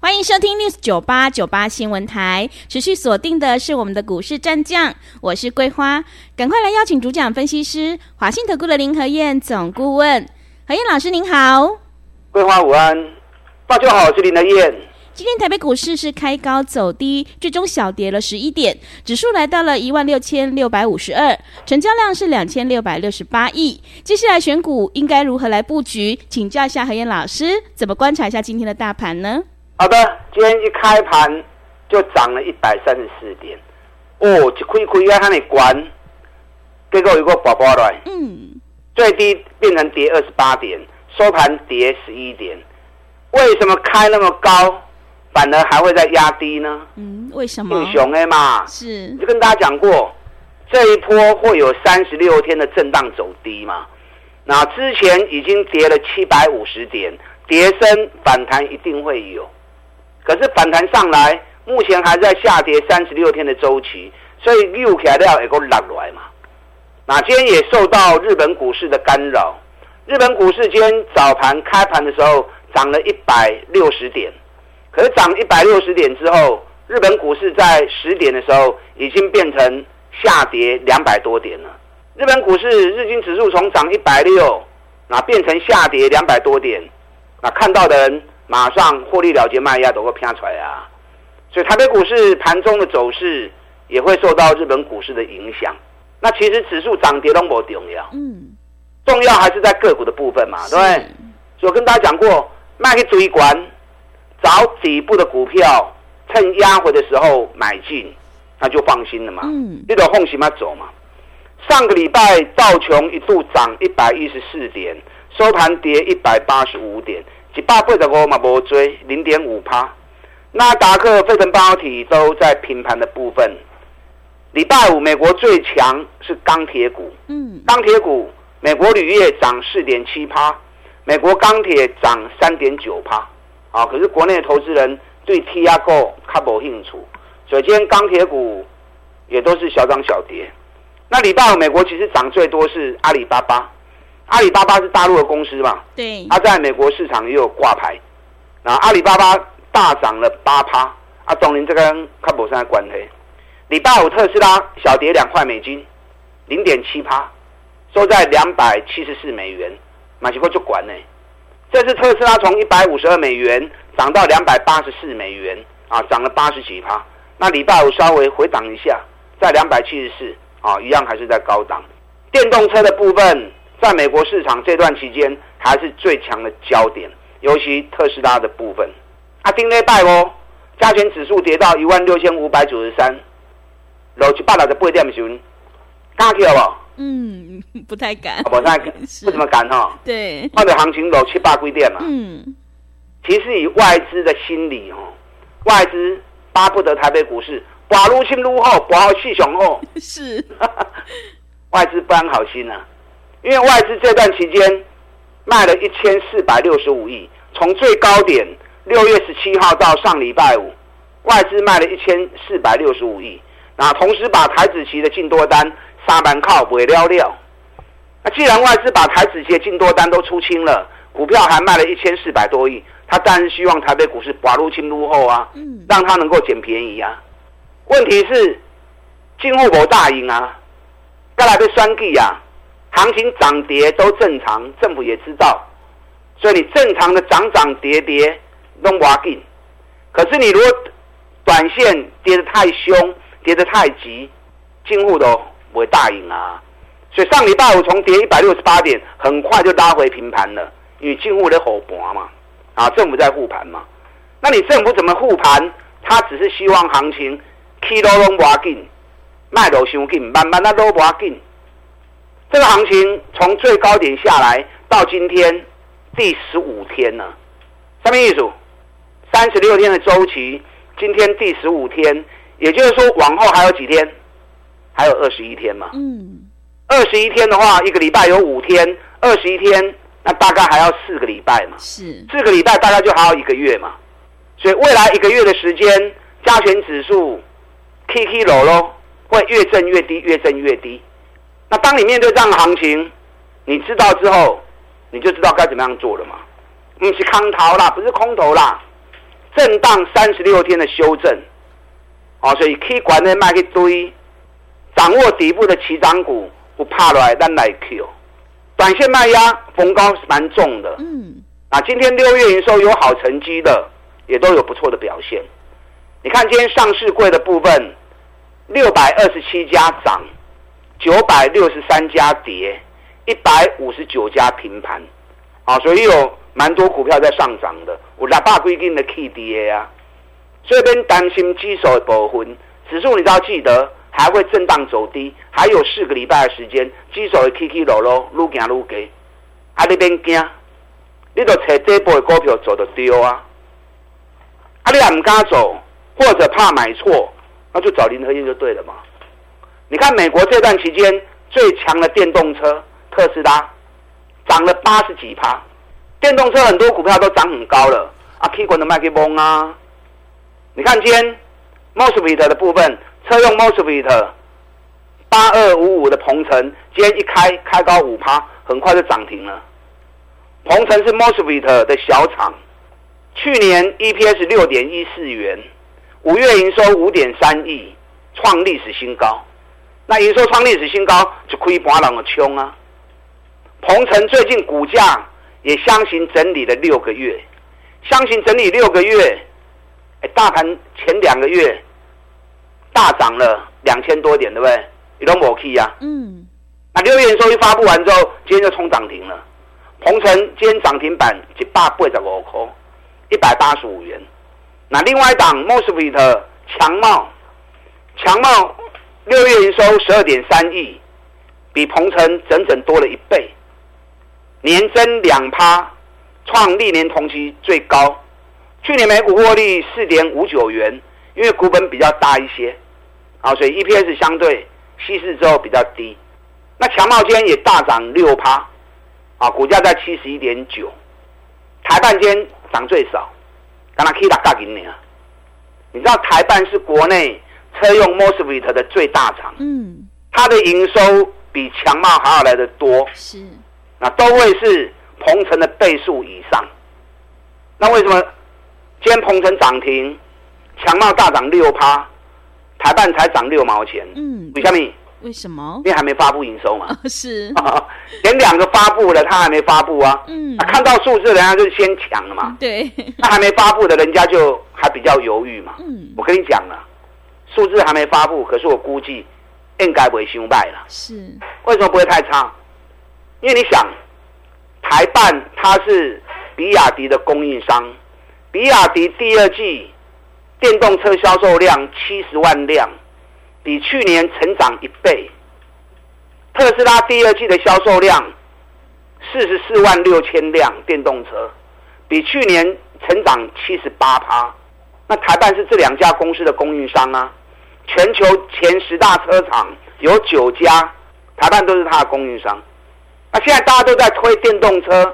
欢迎收听 News 九八九八新闻台，持续锁定的是我们的股市战将，我是桂花，赶快来邀请主讲分析师华信投顾的林和燕总顾问，何燕老师您好，桂花午安，大家好，我是林和燕。今天台北股市是开高走低，最终小跌了十一点，指数来到了一万六千六百五十二，成交量是两千六百六十八亿。接下来选股应该如何来布局？请教一下何燕老师，怎么观察一下今天的大盘呢？好的，今天一开盘就涨了一百三十四点，哦，一开亏啊，它那关，结果有个宝宝来，嗯，最低变成跌二十八点，收盘跌十一点，为什么开那么高，反而还会再压低呢？嗯，为什么？英雄 A 嘛，是，就跟大家讲过，这一波会有三十六天的震荡走低嘛，那之前已经跌了七百五十点，跌升反弹一定会有。可是反弹上来，目前还在下跌三十六天的周期，所以六起来料也够落来嘛。那今天也受到日本股市的干扰，日本股市今天早盘开盘的时候涨了一百六十点，可是涨一百六十点之后，日本股市在十点的时候已经变成下跌两百多点了。日本股市日经指数从涨一百六，那变成下跌两百多点，那看到的人。马上获利了结卖压都会飘出来啊，所以台北股市盘中的走势也会受到日本股市的影响。那其实指数涨跌都不重要，嗯，重要还是在个股的部分嘛，对不对？所以我跟大家讲过，卖去追关，找底部的股票，趁压回的时候买进，那就放心了嘛。嗯，这种放心嘛走嘛。上个礼拜道琼一度涨一百一十四点，收盘跌一百八十五点。一百八十五嘛，无追零点五趴。纳达克、费城半导体都在平盘的部分。礼拜五，美国最强是钢铁股。嗯，钢铁股，美国铝业涨四点七趴，美国钢铁涨三点九趴。啊，可是国内的投资人对 T 亚购较无兴趣，所以今天钢铁股也都是小涨小跌。那礼拜五，美国其实涨最多是阿里巴巴。阿里巴巴是大陆的公司嘛？对，它在美国市场也有挂牌。那阿里巴巴大涨了八趴，啊，总林这跟看不上关黑。礼拜五特斯拉小跌两块美金，零点七趴，收在两百七十四美元，马奇哥就管呢。这次特斯拉从一百五十二美元涨到两百八十四美元，啊，涨了八十几趴。那礼拜五稍微回档一下，在两百七十四，啊，一样还是在高档。电动车的部分。在美国市场这段期间，还是最强的焦点，尤其特斯拉的部分。啊，丁内拜哦，加权指数跌到一万六千五百九十三，六七八六的八点钟，敢去好不？嗯，不太敢。不太敢，不怎么敢哈。对。换的行情六七八几点嘛？嗯。其实以外资的心理哦，外资巴不得台北股市寡入清入后，寡好气雄厚。是。外资不安好心啊。因为外资这段期间卖了一千四百六十五亿，从最高点六月十七号到上礼拜五，外资卖了一千四百六十五亿，那同时把台子期的净多单沙盘靠尾了了。那既然外资把台子期的净多单都出清了，股票还卖了一千四百多亿，他当然希望台北股市寡入清入后啊，让他能够捡便宜啊。问题是进户口大赢啊，再来被双击呀。行情涨跌都正常，政府也知道，所以你正常的涨涨跌跌都挖紧。可是你如果短线跌得太凶，跌得太急，进户都不会大赢啊。所以上礼拜五从跌一百六十八点，很快就拉回平盘了，因为进户的护盘嘛，啊，政府在护盘嘛。那你政府怎么护盘？他只是希望行情起落拢挖紧，卖落伤紧，慢慢的都挖紧。这个行情从最高点下来到今天第十五天了，什么意思？三十六天的周期，今天第十五天，也就是说往后还有几天？还有二十一天嘛。嗯，二十一天的话，一个礼拜有五天，二十一天，那大概还要四个礼拜嘛。是，四个礼拜大概就还要一个月嘛。所以未来一个月的时间，加权指数 K K 楼喽，会越震越低，越震越低。那当你面对这样的行情，你知道之后，你就知道该怎么样做了嘛。不是空头啦，不是空头啦，震荡三十六天的修正。哦，所以 K 管的卖一堆，掌握底部的起涨股，不怕来，咱来 Q。短线卖压逢高是蛮重的。嗯，啊，今天六月营收有好成绩的，也都有不错的表现。你看今天上市柜的部分，六百二十七家涨，九百六十三家跌，一百五十九家平盘。啊，所以有蛮多股票在上涨的，有六百规定的 K D A 啊。所以边担心指数的部分，指数你都要记得还会震荡走低，还有四个礼拜的时间，指数会起起落落，愈行愈低。啊，你别惊，你就找底部的股票走得丢啊。啊，你还唔敢走，或者怕买错，那就找林和燕就对了嘛。你看美国这段期间最强的电动车特斯拉涨了八十几趴，电动车很多股票都涨很高了啊，K 管的卖给崩啊。你看今天 MOSFET 的部分，车用 MOSFET 八二五五的鹏程，今天一开开高五趴，很快就涨停了。鹏程是 MOSFET 的小厂，去年 EPS 六点一四元，五月营收五点三亿，创历史新高。那营收创历史新高，就可以把人的冲啊。鹏程最近股价也箱型整理了六个月，箱型整理六个月。哎，大盘前两个月大涨了两千多点，对不对？你都没去呀？嗯。那六月营收一发布完之后，今天就冲涨停了。鹏程今天涨停板一百八十五块，一百八十五元。那另外一档 MOSFET 强茂，强茂六月营收十二点三亿，比鹏程整整多了一倍，年增两趴，创历年同期最高。去年每股获利四点五九元，因为股本比较大一些，啊，所以 EPS 相对稀释之后比较低。那强茂今天也大涨六趴，啊，股价在七十一点九。台半间涨最少，刚刚 Kita 大给你啊。你知道台半是国内车用 MOSFET 的最大厂，嗯，它的营收比强茂还要来得多，是，那都会是鹏程的倍数以上。那为什么？今天鹏程涨停，强茂大涨六趴，台半才涨六毛钱。嗯，为什么？为什么？因为还没发布营收嘛。哦、是，连两个发布了，他还没发布啊。嗯，啊、看到数字，人家就先抢了嘛。对。那还没发布的，人家就还比较犹豫嘛。嗯。我跟你讲了，数字还没发布，可是我估计应该不会失败了。是。为什么不会太差？因为你想，台办它是比亚迪的供应商。比亚迪第二季电动车销售量七十万辆，比去年成长一倍。特斯拉第二季的销售量四十四万六千辆电动车，比去年成长七十八趴。那台办是这两家公司的供应商啊，全球前十大车厂有九家，台半都是它的供应商。那现在大家都在推电动车，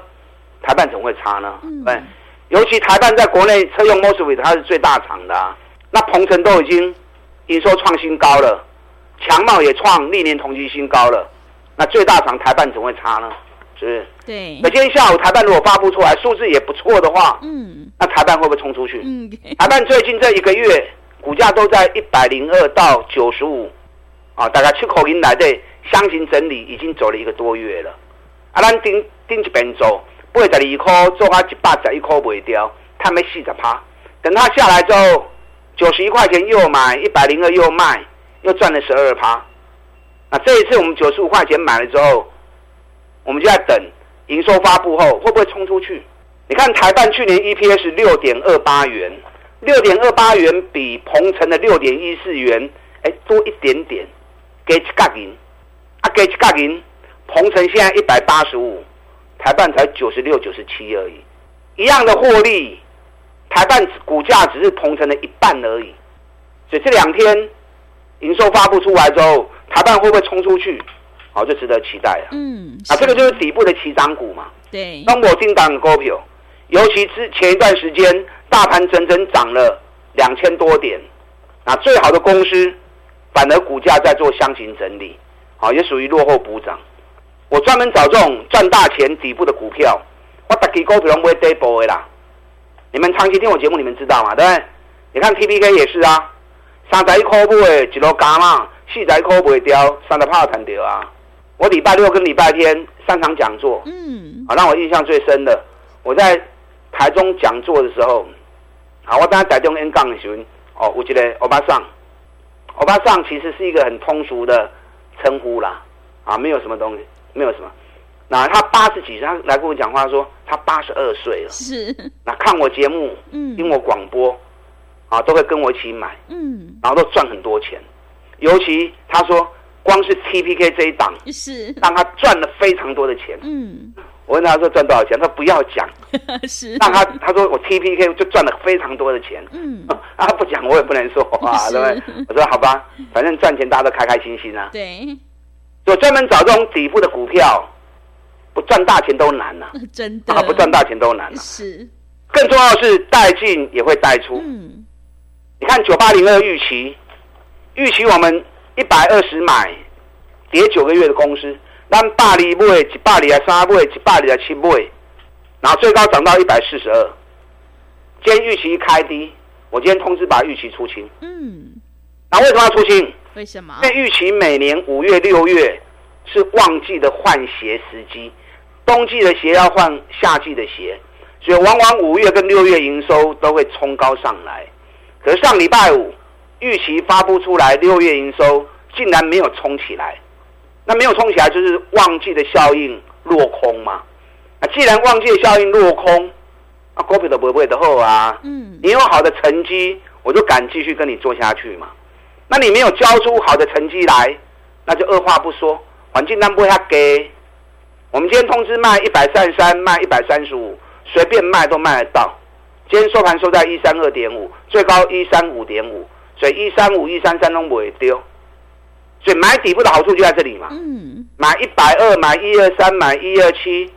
台半怎么会差呢？对。嗯尤其台半在国内车用 MOSFET 它是最大厂的啊，那鹏程都已经营收创新高了，强茂也创历年同期新高了，那最大厂台半怎么会差呢？是不是？对。那今天下午台半如果发布出来数字也不错的话，嗯，那台半会不会冲出去？嗯，台半最近这一个月股价都在一百零二到九十五，啊，大概七口银来的箱型整理已经走了一个多月了，啊，咱顶顶一边走。八十二块做啊一百十一块卖掉，他没四十趴。等他下来之后，九十一块钱又买，一百零二又卖，又赚了十二趴。那这一次我们九十五块钱买了之后，我们就在等营收发布后会不会冲出去？你看台办去年 EPS 六点二八元，六点二八元比鹏程的六点一四元哎多一点点，给一角银，啊给一角银，鹏程现在一百八十五。台半才九十六、九十七而已，一样的获利，台半股价只是鹏程的一半而已。所以这两天营收发布出来之后，台办会不会冲出去？好，就值得期待了。嗯，啊，这个就是底部的起涨股嘛。对。中国订单股票，尤其之前一段时间，大盘整整涨了两千多点，那最好的公司，反而股价在做箱型整理，好，也属于落后补涨。我专门找这种赚大钱底部的股票，我大几股票不会跌波的啦。你们长期听我节目，你们知道吗？对不对？你看 T P K 也是啊，三十一块不会一路加嘛，四十一块不会掉，三十趴弹掉啊。我礼拜六跟礼拜天三场讲座，嗯，啊，让我印象最深的，我在台中讲座的时候，啊，我当时在中 N 杠的时候，哦，我觉得欧巴桑，欧巴桑其实是一个很通俗的称呼啦，啊，没有什么东西，没有什么。那他八十几岁，他来跟我讲话说他八十二岁了，是。那看我节目，嗯，听我广播，啊，都会跟我一起买，嗯，然后都赚很多钱，尤其他说。光是 TPK 这一档，是让他赚了非常多的钱。嗯，我问他说赚多少钱，他不要讲。是，让他他说我 TPK 就赚了非常多的钱。嗯，啊，他不讲我也不能说啊，对不对？我说好吧，反正赚钱大家都开开心心啊。对，我专门找这种底部的股票，不赚大钱都难呐。真的，不赚大钱都难。是，更重要的是带进也会带出。嗯，你看九八零二预期，预期我们。一百二十买，跌九个月的公司，咱百二买，一百二十三买，一百二十七买，然后最高涨到一百四十二。今天预期一开低，我今天通知把预期出清。嗯，那为什么要出清？为什么？因为预期每年五月、六月是旺季的换鞋时机，冬季的鞋要换夏季的鞋，所以往往五月跟六月营收都会冲高上来。可是上礼拜五。预期发布出来，六月营收竟然没有冲起来，那没有冲起来就是旺季的效应落空嘛？啊，既然旺季的效应落空，啊，股票都不会的好啊。嗯，你有好的成绩，我就敢继续跟你做下去嘛。那你没有交出好的成绩来，那就二话不说，环境单不会下给。我们今天通知卖一百三十三，卖一百三十五，随便卖都卖得到。今天收盘收在一三二点五，最高一三五点五。所以一三五一三三都不会丢，所以买底部的好处就在这里嘛。嗯，买一百二，买一二三，买一二七，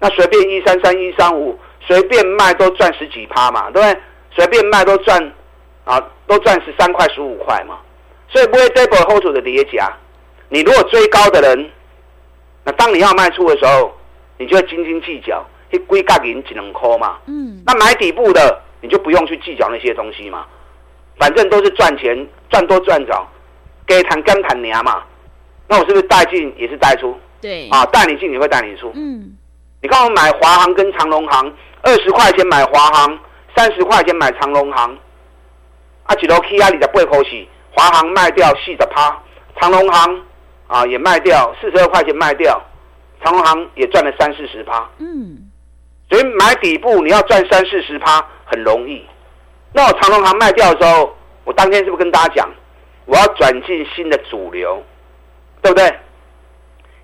那随便一三三一三五，随便卖都赚十几趴嘛，对不对？随便卖都赚啊，都赚十三块十五块嘛。所以不会 double hold 住的叠加。你如果追高的人，那当你要卖出的时候，你就会斤斤计较，一龟嘎银只能抠嘛。嗯，那买底部的，你就不用去计较那些东西嘛。反正都是赚钱，赚多赚少，给谈跟谈娘嘛。那我是不是带进也是带出？对啊，带你进也会带你出。嗯，你看我买华航跟长荣航，二十块钱买华航，三十块钱买长荣航。啊，几楼 K 啊，你的背口是华航卖掉四十趴，长荣航啊也卖掉四十二块钱卖掉，长荣航也赚了三四十趴。嗯，所以买底部你要赚三四十趴很容易。那我长荣航卖掉的时候，我当天是不是跟大家讲，我要转进新的主流，对不对？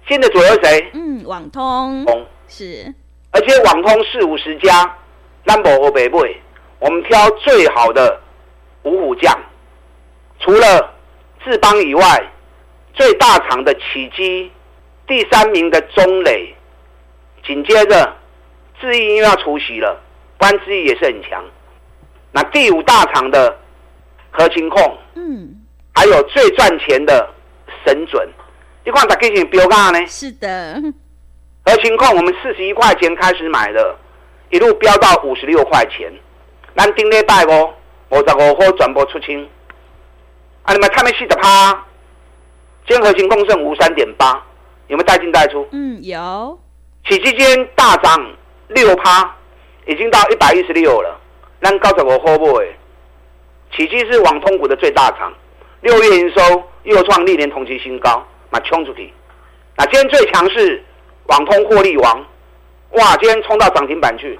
新的主流是谁？嗯，网通。通是，而且网通四五十家，number 和北北，我们挑最好的五虎将，除了志邦以外，最大厂的启基，第三名的中磊，紧接着智毅又要出席了，不然智易也是很强。那第五大厂的合勤控，嗯，还有最赚钱的神准，一块打给你标价呢？是的，而情况我们四十一块钱开始买的，一路飙到五十六块钱，咱顶礼拜五五十五号转播出清，啊，你们他们四十趴，今天合勤控剩五三点八，有没有带进带出？嗯，有。起基金大涨六趴，已经到一百一十六了。咱高十五号买，启碁是网通股的最大厂，六月营收又创历年同期新高，那冲出去。那今天最强势网通获利王，哇，今天冲到涨停板去。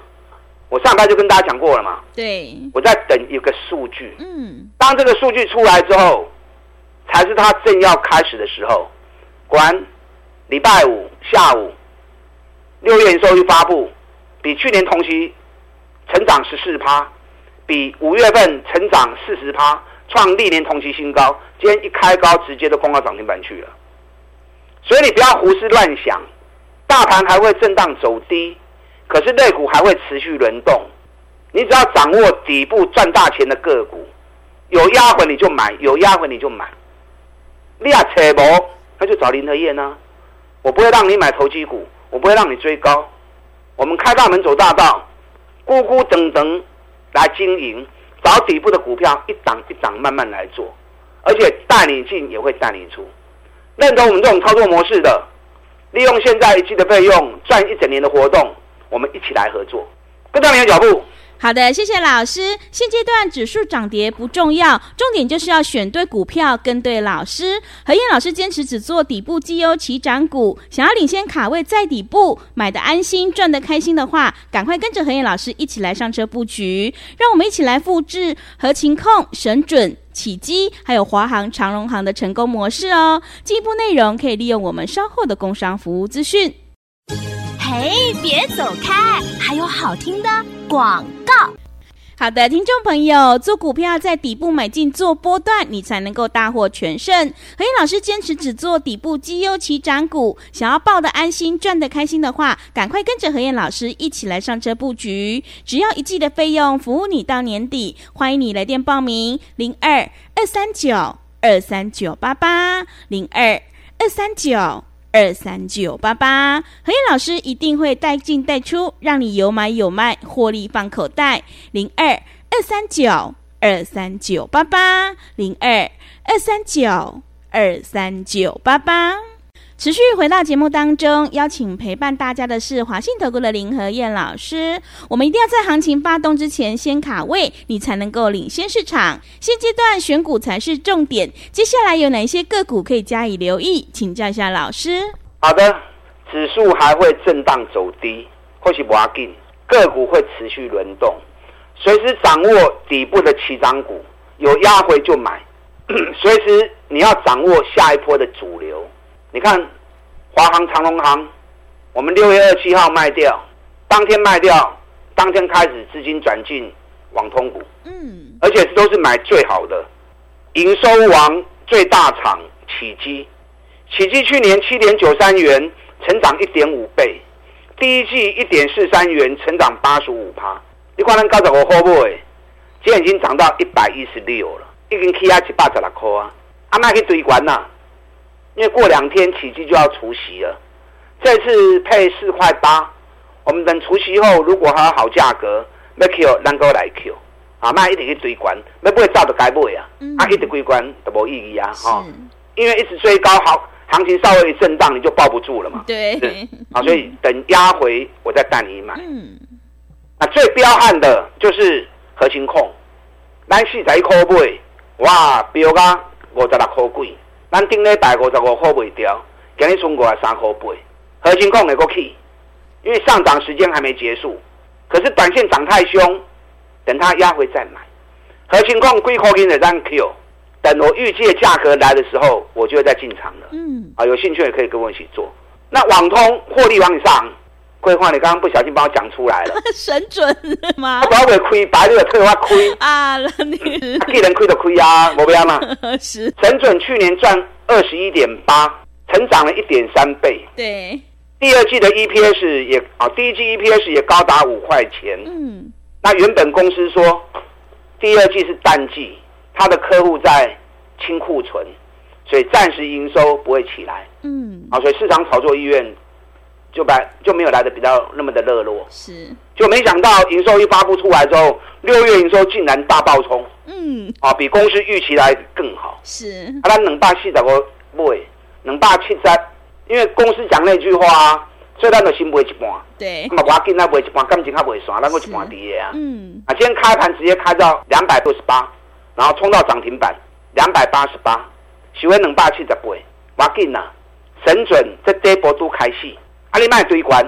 我上班就跟大家讲过了嘛，对，我在等一个数据，嗯，当这个数据出来之后，才是它正要开始的时候。果然，礼拜五下午，六月营收一发布，比去年同期。成长十四趴，比五月份成长四十趴，创历年同期新高，今天一开高直接都攻到涨停板去了。所以你不要胡思乱想，大盘还会震荡走低，可是类股还会持续轮动。你只要掌握底部赚大钱的个股，有压回你就买，有压回你就买。你啊扯无，那就找林和彦呢。我不会让你买投机股，我不会让你追高。我们开大门走大道，孤孤等等来经营，找底部的股票，一档一档慢慢来做，而且带你进也会带你出。认同我们这种操作模式的，利用现在一季的费用赚一整年的活动，我们一起来合作，跟上你的脚步。好的，谢谢老师。现阶段指数涨跌不重要，重点就是要选对股票，跟对老师。何燕老师坚持只做底部绩优起涨股，想要领先卡位在底部，买得安心，赚得开心的话，赶快跟着何燕老师一起来上车布局。让我们一起来复制合情控、神准、起基，还有华航、长荣航的成功模式哦。进一步内容可以利用我们稍后的工商服务资讯。嘿，别走开，还有好听的广告。好的，听众朋友，做股票在底部买进做波段，你才能够大获全胜。何燕老师坚持只做底部绩优起涨股，想要抱得安心、赚得开心的话，赶快跟着何燕老师一起来上车布局。只要一季的费用，服务你到年底。欢迎你来电报名：零二二三九二三九八八零二二三九。二三九八八，何燕老师一定会带进带出，让你有买有卖，获利放口袋。零二二三九二三九八八，零二二三九二三九八八。持续回到节目当中，邀请陪伴大家的是华信投顾的林和燕老师。我们一定要在行情发动之前先卡位，你才能够领先市场。现阶段选股才是重点。接下来有哪些个股可以加以留意？请教一下老师。好的，指数还会震荡走低，或许不要紧，个股会持续轮动，随时掌握底部的起涨股，有压回就买，随时你要掌握下一波的主流。你看，华航、长隆航，我们六月二十七号卖掉，当天卖掉，当天开始资金转进网通股，嗯，而且都是买最好的，营收王最大厂启基，启基去年七点九三元，成长一点五倍，第一季一点四三元，成长八十五趴，你看能高十五块不？哎，今天已经涨到一百一十六了，已经起啊一百十六块啊，阿麦去追关呐。因为过两天启基就要除息了，这次配四块八，我们等除息后如果还有好价格，要 Q 能够来 Q，啊，卖一直去追关，要不会照着该买啊，嗯、啊一直追关都没意义啊，哈是，因为一直追高好，行情稍微一震荡你就抱不住了嘛，对，啊，所以等压回我再带你买，嗯，那最彪悍的就是核心控，咱四十一块买，哇，飙到五十六块几。咱顶礼拜五十五块卖掉，今日冲过来三块八，核心控会过去，因为上涨时间还没结束，可是短线涨太凶，等它压回再买。核心控贵口金的让 Q，等我预计的价格来的时候，我就会再进场了。嗯，啊，有兴趣也可以跟我一起做。那网通获利往上。规划，你刚刚不小心帮我讲出来了，神准吗？我会亏，白日退我亏啊！你一人亏的亏啊，我不要吗？是神准去年赚二十一点八，成长了一点三倍。对，第二季的 EPS 也啊，第一季 EPS 也高达五块钱。嗯，那原本公司说第二季是淡季，他的客户在清库存，所以暂时营收不会起来。嗯，啊，所以市场炒作意愿。就来就没有来的比较那么的热络，是，就没想到营收一发布出来之后，六月营收竟然大爆冲，嗯，啊，比公司预期来更好，是，啊，他两百四十个买，两百七十，因为公司讲那句话啊，所以咱就先买一半，对，那么我今仔买一半，感情还未算，咱个一半跌啊，嗯，啊，今天开盘直接开到两百六十八，然后冲到涨停板两百八十八，收在两百七十八，我紧呐，神准这这波都开戏。阿里卖堆关，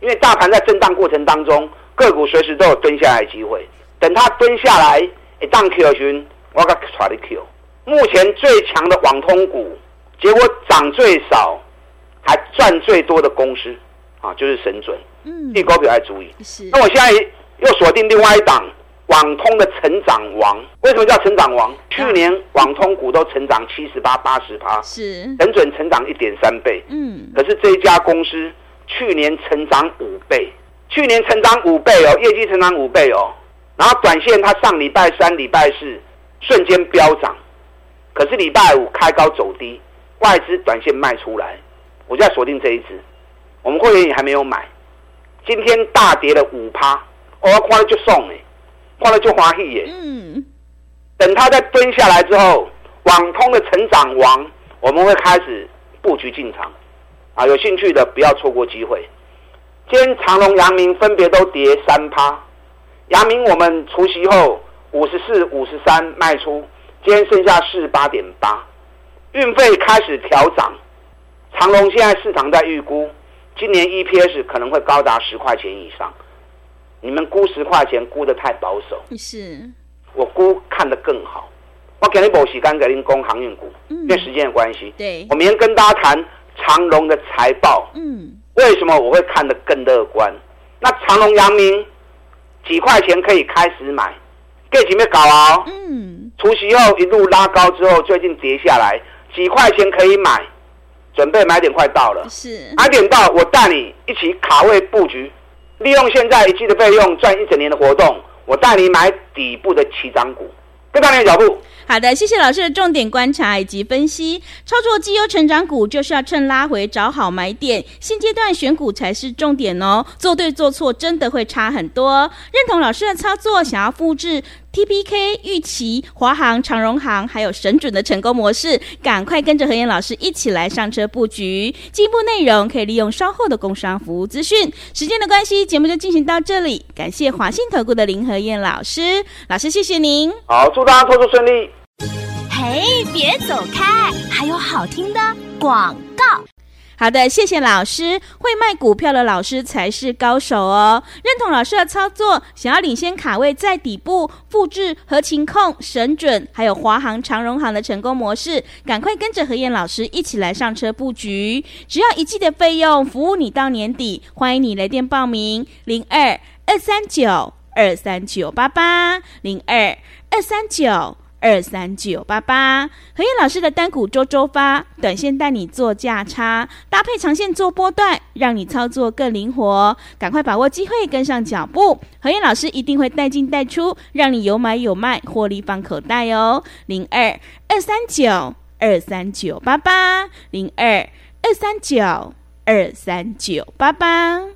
因为大盘在震荡过程当中，个股随时都有蹲下来的机会。等它蹲下来，一档 Q 群，我给它的 Q。目前最强的网通股，结果涨最少，还赚最多的公司，啊，就是神准。嗯，这股票要注意。是。那我现在又锁定另外一档，网通的成长王。为什么叫成长王？去年网通股都成长七十八、八十趴，是，神准成长一点三倍。嗯，可是这一家公司去年成长五倍，去年成长五倍哦，业绩成长五倍哦。然后短线它上礼拜三、礼拜四瞬间飙涨，可是礼拜五开高走低，外资短线卖出来，我就要锁定这一支。我们会员也还没有买，今天大跌了五趴，我要花了就送哎，花了就花一耶。嗯，等它再蹲下来之后，网通的成长王，我们会开始布局进场，啊，有兴趣的不要错过机会。今天长隆、阳明分别都跌三趴。阳明我们除夕后五十四、五十三卖出，今天剩下四十八点八，运费开始调涨。长隆现在市场在预估，今年 EPS 可能会高达十块钱以上。你们估十块钱估的太保守，是，我估看得更好。我给你补时间给您攻航运股，嗯、因为时间的关系。对，我明天跟大家谈长隆的财报。嗯，为什么我会看得更乐观？那长隆、阳明。几块钱可以开始买，给几没搞啊？嗯，除夕后一路拉高之后，最近跌下来，几块钱可以买，准备买点快到了。是买点到，我带你一起卡位布局，利用现在一季的费用赚一整年的活动，我带你买底部的起涨股，跟上你的脚步。好的，谢谢老师的重点观察以及分析。操作绩优成长股就是要趁拉回找好买点，现阶段选股才是重点哦。做对做错真的会差很多。认同老师的操作，想要复制 TPK、玉期、华航、长荣航还有神准的成功模式，赶快跟着何燕老师一起来上车布局。进一步内容可以利用稍后的工商服务资讯。时间的关系，节目就进行到这里。感谢华信投顾的林和燕老师，老师谢谢您。好，祝大家操作顺利。嘿，别走开！还有好听的广告。好的，谢谢老师。会卖股票的老师才是高手哦。认同老师的操作，想要领先卡位在底部，复制和情控、神准，还有华航、长荣航的成功模式，赶快跟着何燕老师一起来上车布局。只要一季的费用，服务你到年底。欢迎你来电报名：零二二三九二三九八八零二二三九。二三九八八，何燕老师的单股周周发，短线带你做价差，搭配长线做波段，让你操作更灵活。赶快把握机会，跟上脚步。何燕老师一定会带进带出，让你有买有卖，获利放口袋哦。零二二三九二三九八八，零二二三九二三九八八。